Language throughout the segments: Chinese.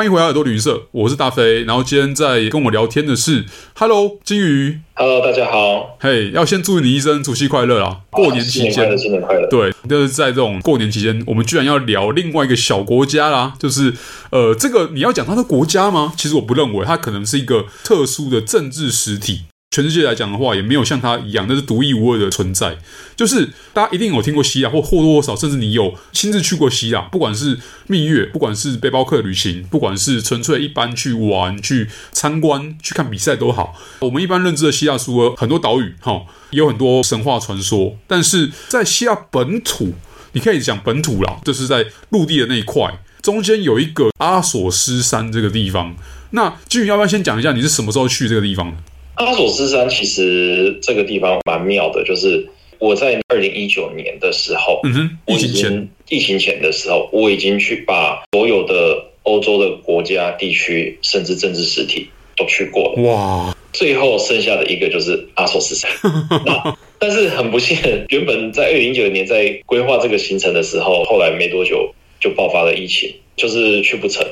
欢迎回来耳朵旅社，我是大飞。然后今天在跟我聊天的是，Hello，金鱼，Hello，大家好。嘿，hey, 要先祝你一声除夕快乐啦！过年期间，新年快乐，新年快乐。对，就是在这种过年期间，我们居然要聊另外一个小国家啦，就是呃，这个你要讲它的国家吗？其实我不认为，它可能是一个特殊的政治实体。全世界来讲的话，也没有像它一样，那是独一无二的存在。就是大家一定有听过希腊，或或多或少，甚至你有亲自去过希腊，不管是蜜月，不管是背包客旅行，不管是纯粹一般去玩、去参观、去看比赛都好。我们一般认知的希腊，除了很多岛屿，哈，有很多神话传说。但是在希腊本土，你可以讲本土啦，就是在陆地的那一块，中间有一个阿索斯山这个地方。那金宇要不要先讲一下，你是什么时候去这个地方的？阿索斯山其实这个地方蛮妙的，就是我在二零一九年的时候，嗯哼，疫情前，疫情前的时候，我已经去把所有的欧洲的国家、地区，甚至政治实体都去过了。哇！最后剩下的一个就是阿索斯山。那但是很不幸，原本在二零一九年在规划这个行程的时候，后来没多久就爆发了疫情，就是去不成，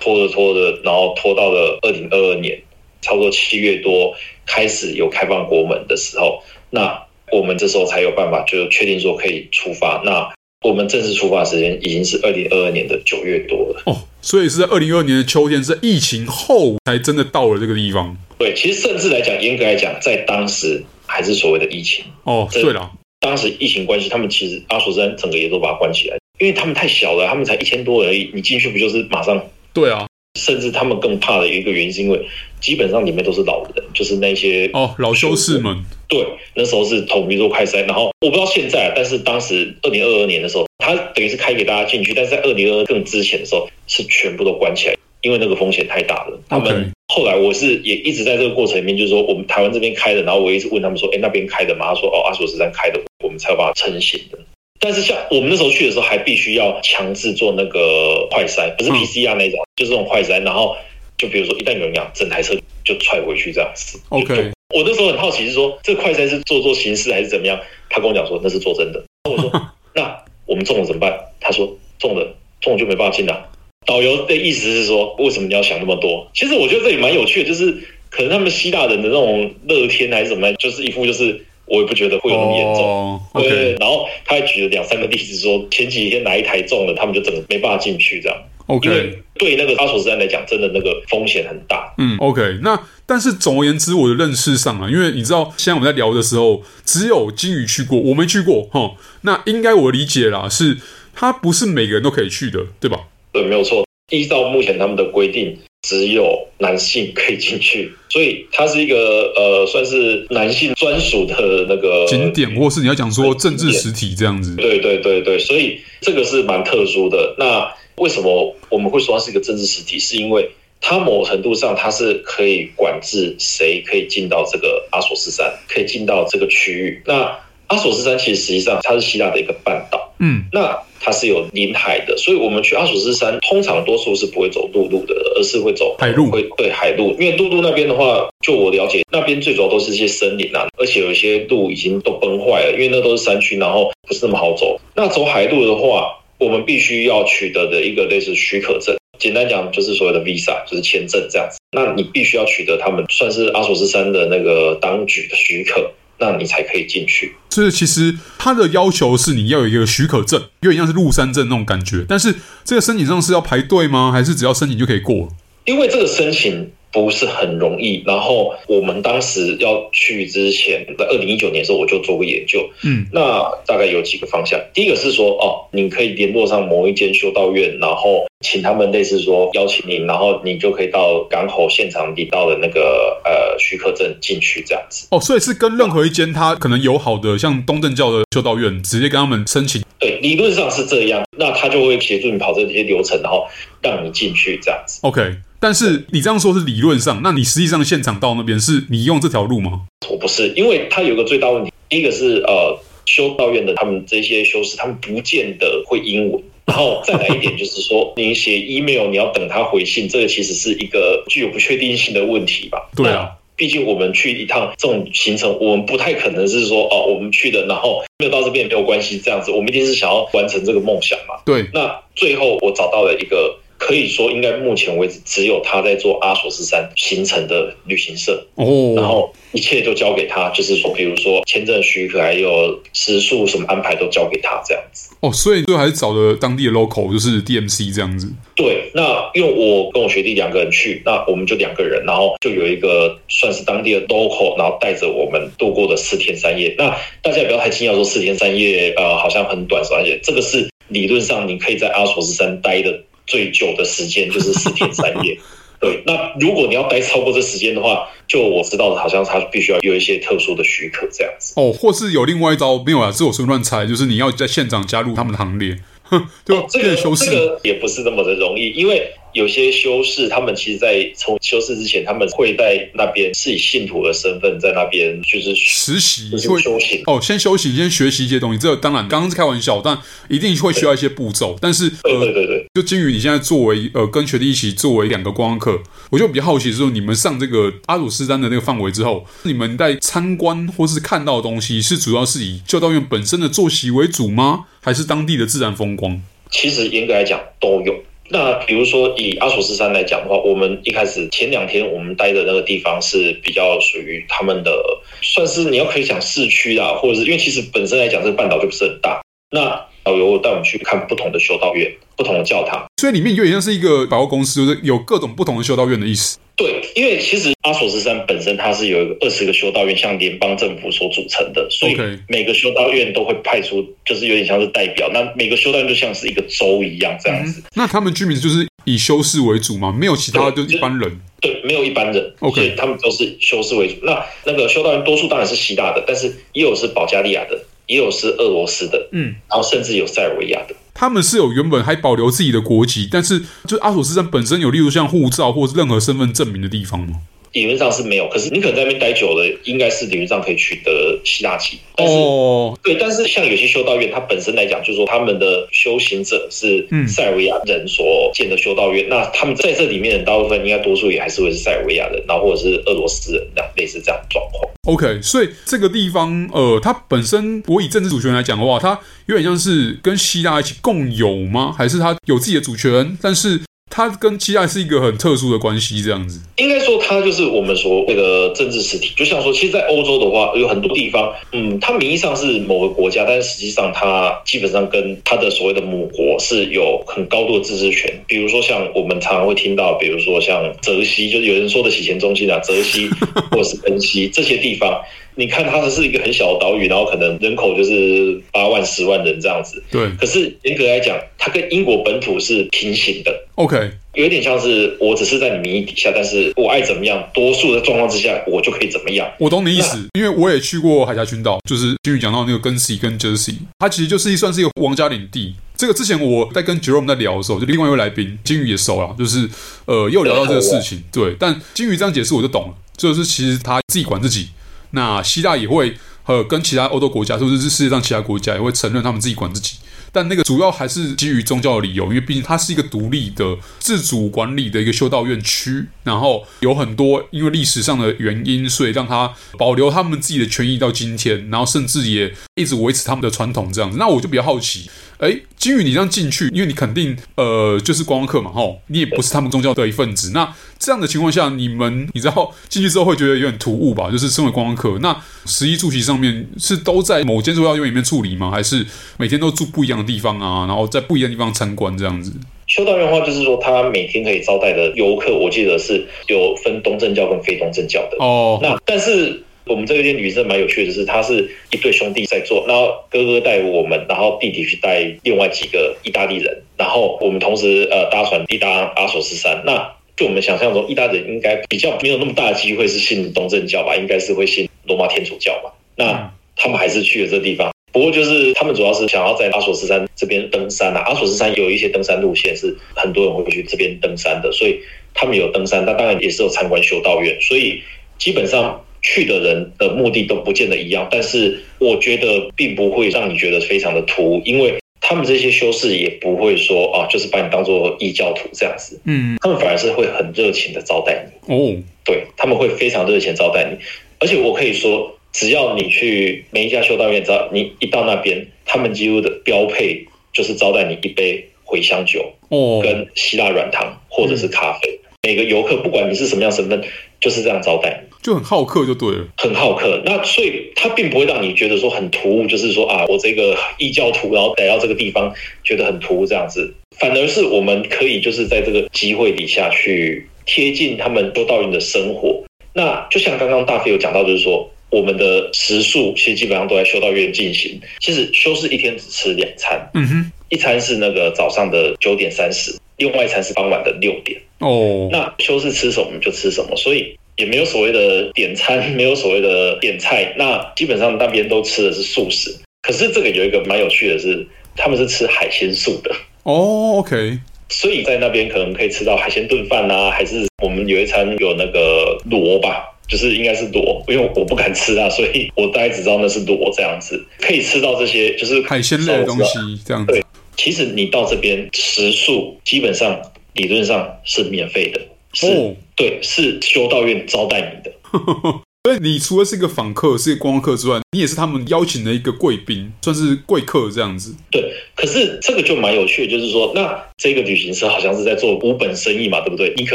拖着拖着，然后拖到了二零二二年。差不多七月多开始有开放国门的时候，那我们这时候才有办法就确定说可以出发。那我们正式出发时间已经是二零二二年的九月多了哦，所以是在二零二二年的秋天，是疫情后才真的到了这个地方。对，其实甚至来讲，严格来讲，在当时还是所谓的疫情哦。对了，当时疫情关系，他们其实阿索斯山整个也都把它关起来，因为他们太小了，他们才一千多而已，你进去不就是马上？对啊。甚至他们更怕的一个原因，是因为基本上里面都是老人，就是那些哦老修士们。对，那时候是统一做快筛，然后我不知道现在，但是当时二零二二年的时候，他等于是开给大家进去，但是在二零二二更之前的时候是全部都关起来，因为那个风险太大了。他们后来我是也一直在这个过程里面，就是说我们台湾这边开的，然后我一直问他们说，哎，那边开的吗？他说哦，阿索斯山开的，我们才有办法成行的。但是像我们那时候去的时候，还必须要强制做那个快筛，不是 PCR 那种，嗯、就是这种快筛。然后就比如说，一旦有人讲，整台车就踹回去这样子。OK，我那时候很好奇，是说这快餐是做做形式还是怎么样？他跟我讲说那是做真的。我说 那我们中了怎么办？他说中了中了就没办法进了。导游的意思是说，为什么你要想那么多？其实我觉得这里蛮有趣的，就是可能他们希腊人的那种乐天还是怎么样，就是一副就是。我也不觉得会有那么严重，oh. 对。然后他还举了两三个例子，说前几天哪一台中了，他们就整个没办法进去这样。OK，因为对那个阿索斯山来讲，真的那个风险很大。嗯，OK。那但是总而言之，我的认识上啊，因为你知道，现在我们在聊的时候，只有金鱼去过，我没去过哈。那应该我理解啦，是它不是每个人都可以去的，对吧？对，没有错。依照目前他们的规定。只有男性可以进去，所以它是一个呃，算是男性专属的那个景点，或是你要讲说政治实体这样子。对对对对，所以这个是蛮特殊的。那为什么我们会说它是一个政治实体？是因为它某程度上它是可以管制谁可以进到这个阿索斯山，可以进到这个区域。那阿索斯山其实实际上它是希腊的一个半岛，嗯，那。它是有临海的，所以我们去阿索斯山通常多数是不会走陆路的，而是会走海路。会对海路，因为陆路那边的话，就我了解，那边最主要都是一些森林啊，而且有一些路已经都崩坏了，因为那都是山区，然后不是那么好走。那走海路的话，我们必须要取得的一个类似许可证，简单讲就是所谓的 visa，就是签证这样子。那你必须要取得他们算是阿索斯山的那个当局的许可。那你才可以进去。所以其实它的要求是你要有一个许可证，有点像是入山证那种感觉。但是这个申请上是要排队吗？还是只要申请就可以过？因为这个申请不是很容易。然后我们当时要去之前，在二零一九年的时候，我就做过研究。嗯，那大概有几个方向。第一个是说，哦，你可以联络上某一间修道院，然后。请他们类似说邀请你，然后你就可以到港口现场领到的那个呃许可证进去这样子。哦，所以是跟任何一间他可能友好的像东正教的修道院直接跟他们申请。对，理论上是这样，那他就会协助你跑这些流程，然后让你进去这样子。OK，但是你这样说是理论上，那你实际上现场到那边是你用这条路吗？我不是，因为它有个最大问题，第一个是呃修道院的他们这些修士，他们不见得会英文。然后再来一点，就是说，你写 email，你要等他回信，这个其实是一个具有不确定性的问题吧？对啊，毕竟我们去一趟这种行程，我们不太可能是说，哦，我们去的，然后没有到这边也没有关系，这样子，我们一定是想要完成这个梦想嘛？对。那最后我找到了一个可以说应该目前为止只有他在做阿索斯山行程的旅行社哦，然后一切都交给他，就是说，比如说签证许可还有食宿什么安排都交给他这样子。哦，所以最后还是找了当地的 local，就是 DMC 这样子。对，那因为我跟我学弟两个人去，那我们就两个人，然后就有一个算是当地的 local，然后带着我们度过的四天三夜。那大家也不要太惊讶，说四天三夜呃好像很短，而且这个是理论上你可以在阿索斯山待的最久的时间，就是四天三夜。对，那如果你要待超过这时间的话，就我知道的，好像他必须要有一些特殊的许可这样子。哦，或是有另外一招，没有啊，这我随便乱猜，就是你要在现场加入他们的行列，哼，就、哦、这个修饰、这个也不是那么的容易，因为。有些修士，他们其实，在从修士之前，他们会在那边是以信徒的身份在那边就是实习，就是修行哦，先修行，先学习一些东西。这个当然刚刚是开玩笑，但一定会需要一些步骤。但是，呃，对对对，就金鱼，你现在作为呃跟学弟一起作为两个观光客，我就比较好奇，说你们上这个阿鲁斯丹的那个范围之后，你们在参观或是看到的东西，是主要是以修道院本身的作息为主吗？还是当地的自然风光？其实严格来讲都有。那比如说以阿索斯山来讲的话，我们一开始前两天我们待的那个地方是比较属于他们的，算是你要可以讲市区啦，或者是因为其实本身来讲这个半岛就不是很大。那导游带我们去看不同的修道院、不同的教堂，所以里面有点像是一个百货公司，就是有各种不同的修道院的意思。对，因为其实阿索斯山本身它是有二十个修道院，像联邦政府所组成的，所以每个修道院都会派出，就是有点像是代表。那每个修道院就像是一个州一样这样子。嗯、那他们居民就是以修士为主吗？没有其他的，就一般人。对，没有一般人。OK，他们都是修士为主。那那个修道院多数当然是希腊的，但是也有是保加利亚的，也有是俄罗斯的，嗯，然后甚至有塞尔维亚的。他们是有原本还保留自己的国籍，但是就阿索斯山本身有，例如像护照或是任何身份证明的地方吗？理论上是没有，可是你可能在那边待久了，应该是理论上可以取得希腊籍。但是哦，对，但是像有些修道院，它本身来讲，就是说他们的修行者是塞尔维亚人所建的修道院，嗯、那他们在这里面的大部分应该多数也还是会是塞尔维亚人，然后或者是俄罗斯人，那类似这样的状况。OK，所以这个地方，呃，它本身我以政治主权来讲的话，它有点像是跟希腊一起共有吗？还是它有自己的主权？但是。它跟希腊是一个很特殊的关系，这样子。应该说，它就是我们说那个政治实体。就像说，其实，在欧洲的话，有很多地方，嗯，它名义上是某个国家，但是实际上，它基本上跟它的所谓的母国是有很高度的自治权。比如说，像我们常常会听到，比如说像泽西，就是有人说的洗钱中心啊，泽西或是恩西这些地方。你看，它是一个很小的岛屿，然后可能人口就是八万、十万人这样子。对。可是严格来讲，它跟英国本土是平行的。OK。有点像是我只是在你名义底下，但是我爱怎么样，多数的状况之下，我就可以怎么样。我懂你意思，因为我也去过海峡群岛，就是金鱼讲到那个根西跟 Jersey，它其实就是算是一个王家领地。这个之前我在跟 Jerome 在聊的时候，就另外一位来宾金鱼也熟了，就是呃又聊到这个事情。对，但金鱼这样解释我就懂了，就是其实他自己管自己。那希腊也会和跟其他欧洲国家，甚至是世界上其他国家也会承认他们自己管自己，但那个主要还是基于宗教的理由，因为毕竟它是一个独立的自主管理的一个修道院区，然后有很多因为历史上的原因，所以让它保留他们自己的权益到今天，然后甚至也一直维持他们的传统这样子。那我就比较好奇。哎，金鱼，你这样进去，因为你肯定呃，就是观光客嘛，吼，你也不是他们宗教的一份子。那这样的情况下，你们你知道进去之后会觉得有点突兀吧？就是身为观光客，那十一住席上面是都在某间修道院里面处理吗？还是每天都住不一样的地方啊？然后在不一样的地方参观这样子？修道院的话，就是说他每天可以招待的游客，我记得是有分东正教跟非东正教的哦。那但是。我们这边旅程蛮有趣的是，他是一对兄弟在做，然后哥哥带我们，然后弟弟去带另外几个意大利人，然后我们同时呃搭船抵达阿索斯山。那就我们想象中，意大利人应该比较没有那么大的机会是信东正教吧，应该是会信罗马天主教吧。那他们还是去了这地方，不过就是他们主要是想要在阿索斯山这边登山啊。阿索斯山有一些登山路线是很多人会去这边登山的，所以他们有登山，那当然也是有参观修道院，所以基本上。去的人的目的都不见得一样，但是我觉得并不会让你觉得非常的突兀，因为他们这些修士也不会说啊，就是把你当做异教徒这样子，嗯，他们反而是会很热情的招待你，哦，对，他们会非常热情招待你，而且我可以说，只要你去每一家修道院，只要你一到那边，他们几乎的标配就是招待你一杯。茴香酒哦，跟希腊软糖或者是咖啡。嗯、每个游客不管你是什么样身份，就是这样招待，就很好客就对了，很好客。那所以他并不会让你觉得说很突兀，就是说啊，我这个异教徒然后来到这个地方觉得很突兀这样子，反而是我们可以就是在这个机会底下去贴近他们修道院的生活。那就像刚刚大飞有讲到，就是说。我们的食宿其实基本上都在修道院进行。其实修士一天只吃两餐，嗯哼，一餐是那个早上的九点三十，另外一餐是傍晚的六点。哦，那修士吃什么就吃什么，所以也没有所谓的点餐，没有所谓的点菜。那基本上那边都吃的是素食。可是这个有一个蛮有趣的是，他们是吃海鲜素的。哦，OK，所以在那边可能可以吃到海鲜炖饭啊，还是我们有一餐有那个螺吧。就是应该是螺，因为我不敢吃啊，所以我大概只知道那是螺这样子，可以吃到这些就是海鲜类的东西这样子。对，其实你到这边食宿基本上理论上是免费的，是、哦，对，是修道院招待你的。所以你除了是一个访客，是一个观光客之外，你也是他们邀请的一个贵宾，算是贵客这样子。对，可是这个就蛮有趣的，就是说，那这个旅行社好像是在做无本生意嘛，对不对？你可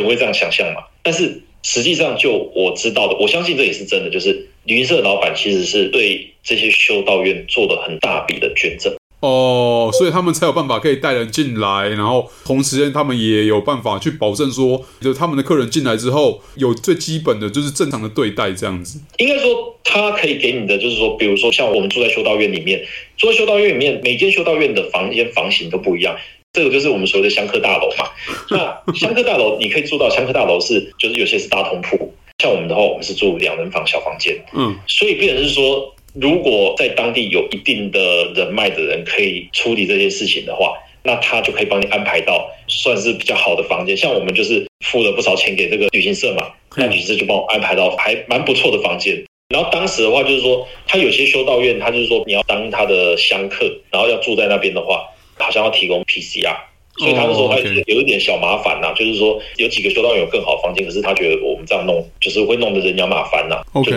能会这样想象嘛，但是。实际上，就我知道的，我相信这也是真的。就是旅行社老板其实是对这些修道院做了很大笔的捐赠哦，所以他们才有办法可以带人进来，然后同时间他们也有办法去保证说，就他们的客人进来之后有最基本的就是正常的对待这样子。应该说，他可以给你的就是说，比如说像我们住在修道院里面，住在修道院里面，每间修道院的房间房型都不一样。这个就是我们所谓的香客大楼嘛。那香客大楼，你可以住到香客大楼是，就是有些是大通铺。像我们的话，我们是住两人房小房间。嗯，所以变成是说，如果在当地有一定的人脉的人可以处理这件事情的话，那他就可以帮你安排到算是比较好的房间。像我们就是付了不少钱给这个旅行社嘛，那旅行社就帮我安排到还蛮不错的房间。然后当时的话，就是说他有些修道院，他就是说你要当他的香客，然后要住在那边的话。好像要提供 PCR，所以他就说他有一点小麻烦呐，oh. 就是说有几个修道院有更好的房间，可是他觉得我们这样弄就是会弄得人仰马翻呐。OK，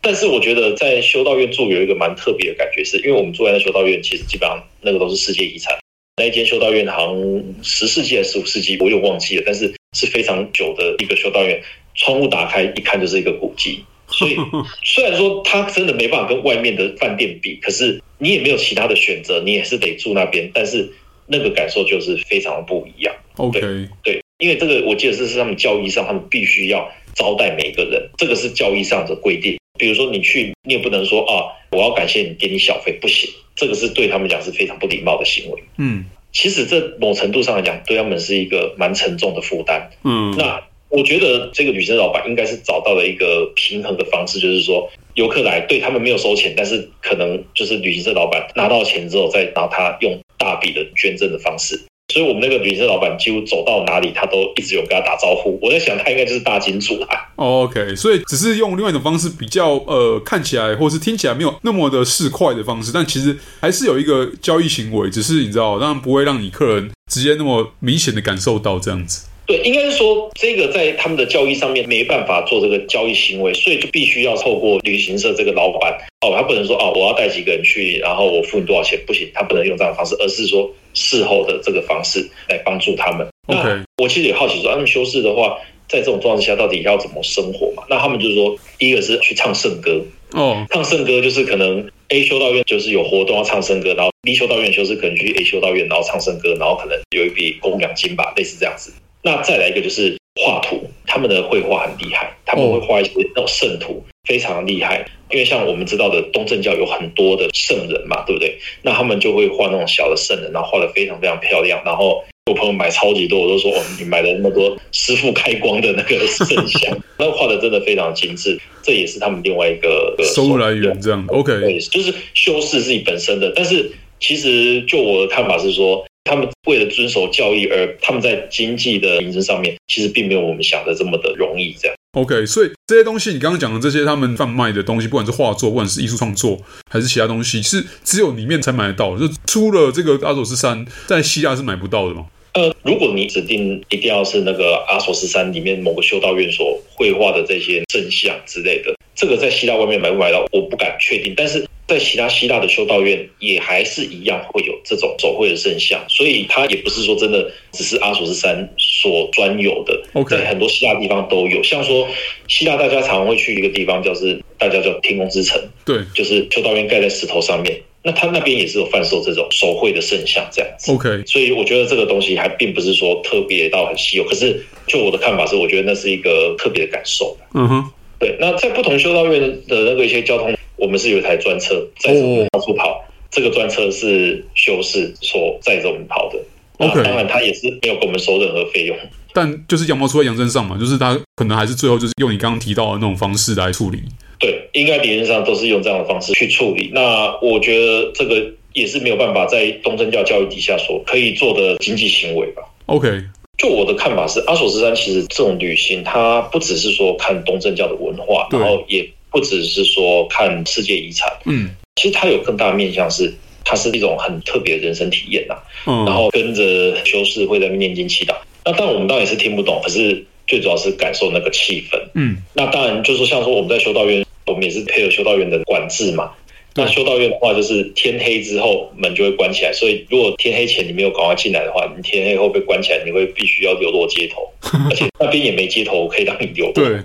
但是我觉得在修道院住有一个蛮特别的感觉是，是因为我们住在那修道院，其实基本上那个都是世界遗产。那一间修道院好像十世纪还是十五世纪，我有忘记了，但是是非常久的一个修道院，窗户打开一看就是一个古迹。所以 虽然说他真的没办法跟外面的饭店比，可是。你也没有其他的选择，你也是得住那边，但是那个感受就是非常的不一样。OK，对，对，因为这个我记得这是他们教义上，他们必须要招待每一个人，这个是教义上的规定。比如说你去，你也不能说啊，我要感谢你给你小费，不行，这个是对他们讲是非常不礼貌的行为。嗯，其实这某程度上来讲，对他们是一个蛮沉重的负担。嗯，那我觉得这个旅行社老板应该是找到了一个平衡的方式，就是说。游客来对他们没有收钱，但是可能就是旅行社老板拿到钱之后，再拿他用大笔的捐赠的方式。所以，我们那个旅行社老板几乎走到哪里，他都一直有跟他打招呼。我在想，他应该就是大金主啊。OK，所以只是用另外一种方式，比较呃看起来或是听起来没有那么的市侩的方式，但其实还是有一个交易行为，只是你知道，当然不会让你客人直接那么明显的感受到这样子。对，应该是说这个在他们的交易上面没办法做这个交易行为，所以就必须要透过旅行社这个老板哦，他不能说哦，我要带几个人去，然后我付你多少钱，不行，他不能用这样的方式，而是说事后的这个方式来帮助他们。那我其实也好奇说，他们修士的话，在这种状况下到底要怎么生活嘛？那他们就是说，第一个是去唱圣歌哦，唱圣歌就是可能 A 修道院就是有活动要唱圣歌，然后 B 修道院修士可能去 A 修道院，然后唱圣歌，然后可能有一笔供养金吧，类似这样子。那再来一个就是画图，他们的绘画很厉害，他们会画一些那种圣图，非常厉害。因为像我们知道的东正教有很多的圣人嘛，对不对？那他们就会画那种小的圣人，然后画的非常非常漂亮。然后我朋友买超级多，我都说哦，你买了那么多师傅开光的那个圣像，那画的真的非常精致。这也是他们另外一个 收入来源，这样 OK。对，就是修饰自己本身的。但是其实就我的看法是说。他们为了遵守教义，而他们在经济的名声上面，其实并没有我们想的这么的容易。这样，OK，所以这些东西，你刚刚讲的这些，他们贩卖的东西，不管是画作，不管是艺术创作，还是其他东西，是只有里面才买得到。就出了这个阿索斯山，在希腊是买不到的吗？呃，如果你指定一定要是那个阿索斯山里面某个修道院所绘画的这些圣像之类的，这个在希腊外面买不买到，我不敢确定。但是在其他希腊的修道院也还是一样会有这种手绘的圣像，所以它也不是说真的只是阿索斯山所专有的。Okay. 在很多希腊地方都有，像说希腊大家常会去一个地方，就是大家叫天空之城，对，就是修道院盖在石头上面。那他那边也是有贩售这种手绘的圣像这样子。OK，所以我觉得这个东西还并不是说特别到很稀有，可是就我的看法是，我觉得那是一个特别的感受。嗯哼，对。那在不同修道院的那个一些交通。我们是有一台专车载着我们到处跑，oh. 这个专车是修士所载着我们跑的。OK，当然他也是没有给我们收任何费用，但就是羊毛出在羊身上嘛，就是他可能还是最后就是用你刚刚提到的那种方式来处理。对，应该理论上都是用这样的方式去处理。那我觉得这个也是没有办法在东正教教育底下所可以做的经济行为吧。OK，就我的看法是，阿索斯山其实这种旅行，它不只是说看东正教的文化，然后也。不只是说看世界遗产，嗯，其实它有更大的面向是，它是一种很特别的人生体验呐。嗯，然后跟着修士会在那边念经祈祷。那当然我们当然也是听不懂，可是最主要是感受那个气氛。嗯，那当然就是像说我们在修道院，我们也是配合修道院的管制嘛。那修道院的话，就是天黑之后门就会关起来，所以如果天黑前你没有赶快进来的话，你天黑后被关起来，你会必须要流落街头，而且那边也没街头可以让你流落。对。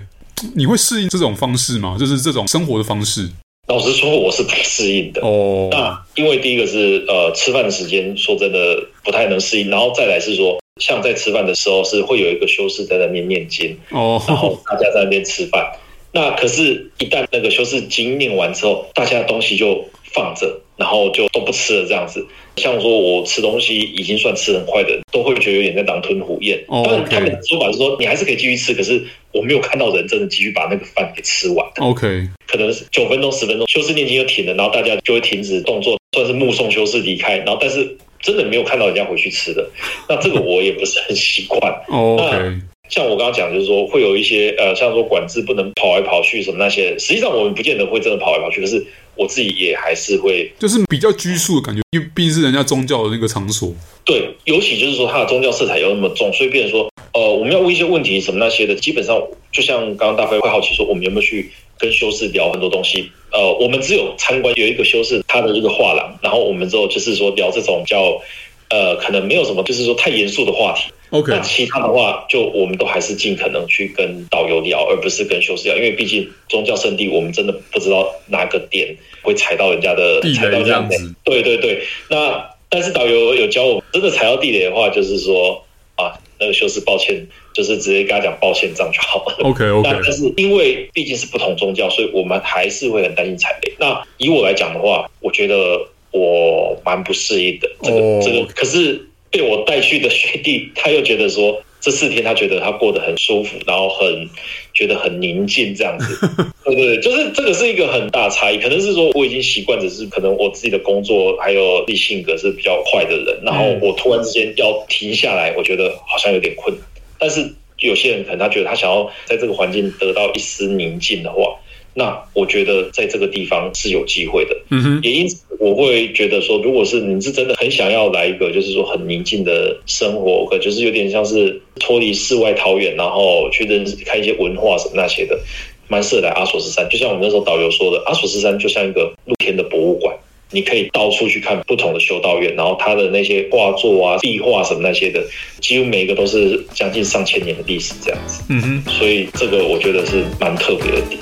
你会适应这种方式吗？就是这种生活的方式。老实说，我是不适应的。哦，那因为第一个是呃，吃饭的时间，说真的不太能适应。然后再来是说，像在吃饭的时候，是会有一个修士在那边念经，哦，然后大家在那边吃饭。那可是，一旦那个修士经念完之后，大家东西就放着，然后就都不吃了，这样子。像说我吃东西已经算吃很快的，都会觉得有点在狼吞虎咽。哦，但他们的说法是说，你还是可以继续吃，可是我没有看到人真的继续把那个饭给吃完。OK，可能是九分钟、十分钟，修士念经就停了，然后大家就会停止动作，算是目送修士离开。然后，但是真的没有看到人家回去吃的，那这个我也不是很习惯。哦，OK。像我刚刚讲，就是说会有一些呃，像说管制不能跑来跑去什么那些，实际上我们不见得会真的跑来跑去，可是我自己也还是会，就是比较拘束的感觉，因为毕竟是人家宗教的那个场所。对，尤其就是说它的宗教色彩又那么重，所以变成说，呃，我们要问一些问题什么那些的，基本上就像刚刚大飞会好奇说，我们有没有去跟修士聊很多东西？呃，我们只有参观有一个修士他的这个画廊，然后我们之后就是说聊这种叫呃，可能没有什么，就是说太严肃的话题。OK，那其他的话，就我们都还是尽可能去跟导游聊，而不是跟修士聊，因为毕竟宗教圣地，我们真的不知道哪个点会踩到人家的地雷这样子。对对对，那但是导游有教我们，真的踩到地雷的话，就是说啊，那个修士抱歉，就是直接跟他讲抱歉这样就好了。OK OK，但是因为毕竟是不同宗教，所以我们还是会很担心踩雷。那以我来讲的话，我觉得我蛮不适应的。这个、oh. 这个可是。被我带去的学弟，他又觉得说这四天他觉得他过得很舒服，然后很觉得很宁静这样子，对对，就是这个是一个很大差异。可能是说我已经习惯，只是可能我自己的工作还有自己性格是比较快的人，然后我突然之间要停下来，我觉得好像有点困难。但是有些人可能他觉得他想要在这个环境得到一丝宁静的话。那我觉得在这个地方是有机会的，嗯哼，也因此我会觉得说，如果是你是真的很想要来一个，就是说很宁静的生活，可就是有点像是脱离世外桃源，然后去认识看一些文化什么那些的，蛮适合来阿索斯山。就像我们那时候导游说的，阿索斯山就像一个露天的博物馆。你可以到处去看不同的修道院，然后它的那些画作啊、壁画什么那些的，几乎每一个都是将近上千年的历史这样子。嗯哼，所以这个我觉得是蛮特别的点。